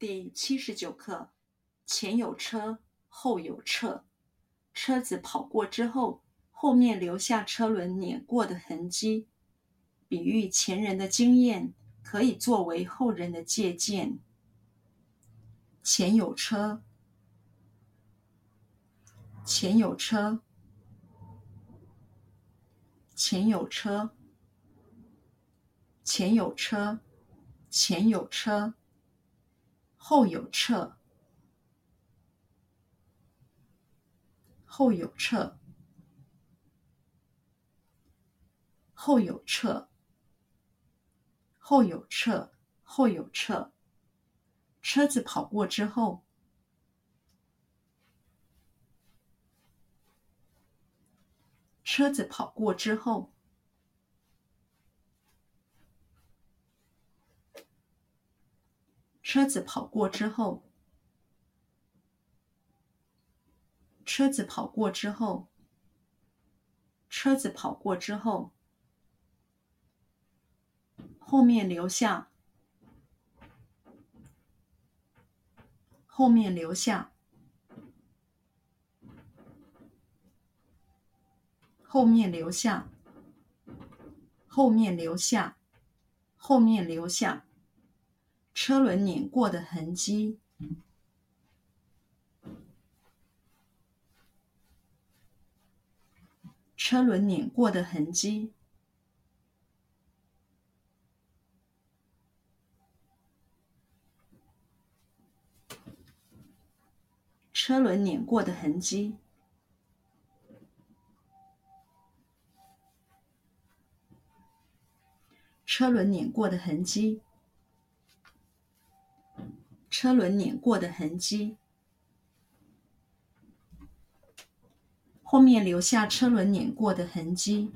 第七十九课：前有车，后有侧。车子跑过之后，后面留下车轮碾过的痕迹，比喻前人的经验，可以作为后人的借鉴。前有车，前有车，前有车，前有车，前有车。后有侧，后有侧，后有侧，后有侧，后有侧。车子跑过之后，车子跑过之后。车子跑过之后，车子跑过之后，车子跑过之后，后面留下，后面留下，后面留下，后面留下，后面留下。车轮碾过的痕迹，车轮碾过的痕迹，车轮碾过的痕迹，车轮碾过的痕迹。车轮碾过的痕迹，后面留下车轮碾过的痕迹，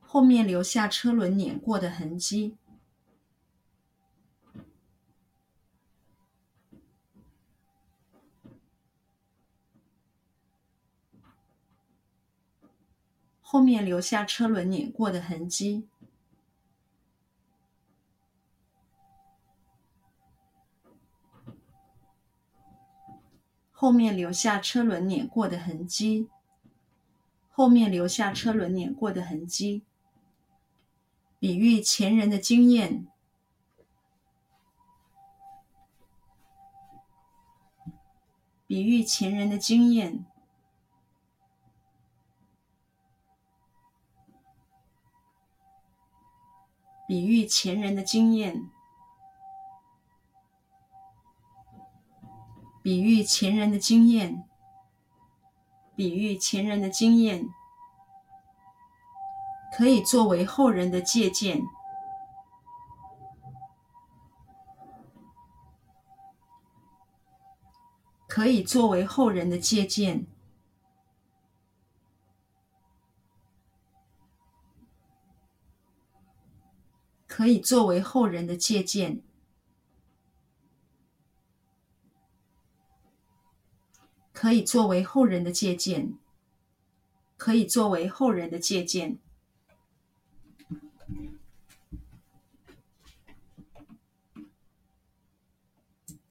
后面留下车轮碾过的痕迹。后面留下车轮碾过的痕迹，后面留下车轮碾过的痕迹，后面留下车轮碾过的痕迹，比喻前人的经验，比喻前人的经验。比喻前人的经验，比喻前人的经验，比喻前人的经验，可以作为后人的借鉴，可以作为后人的借鉴。可以作为后人的借鉴，可以作为后人的借鉴，可以作为后人的借鉴。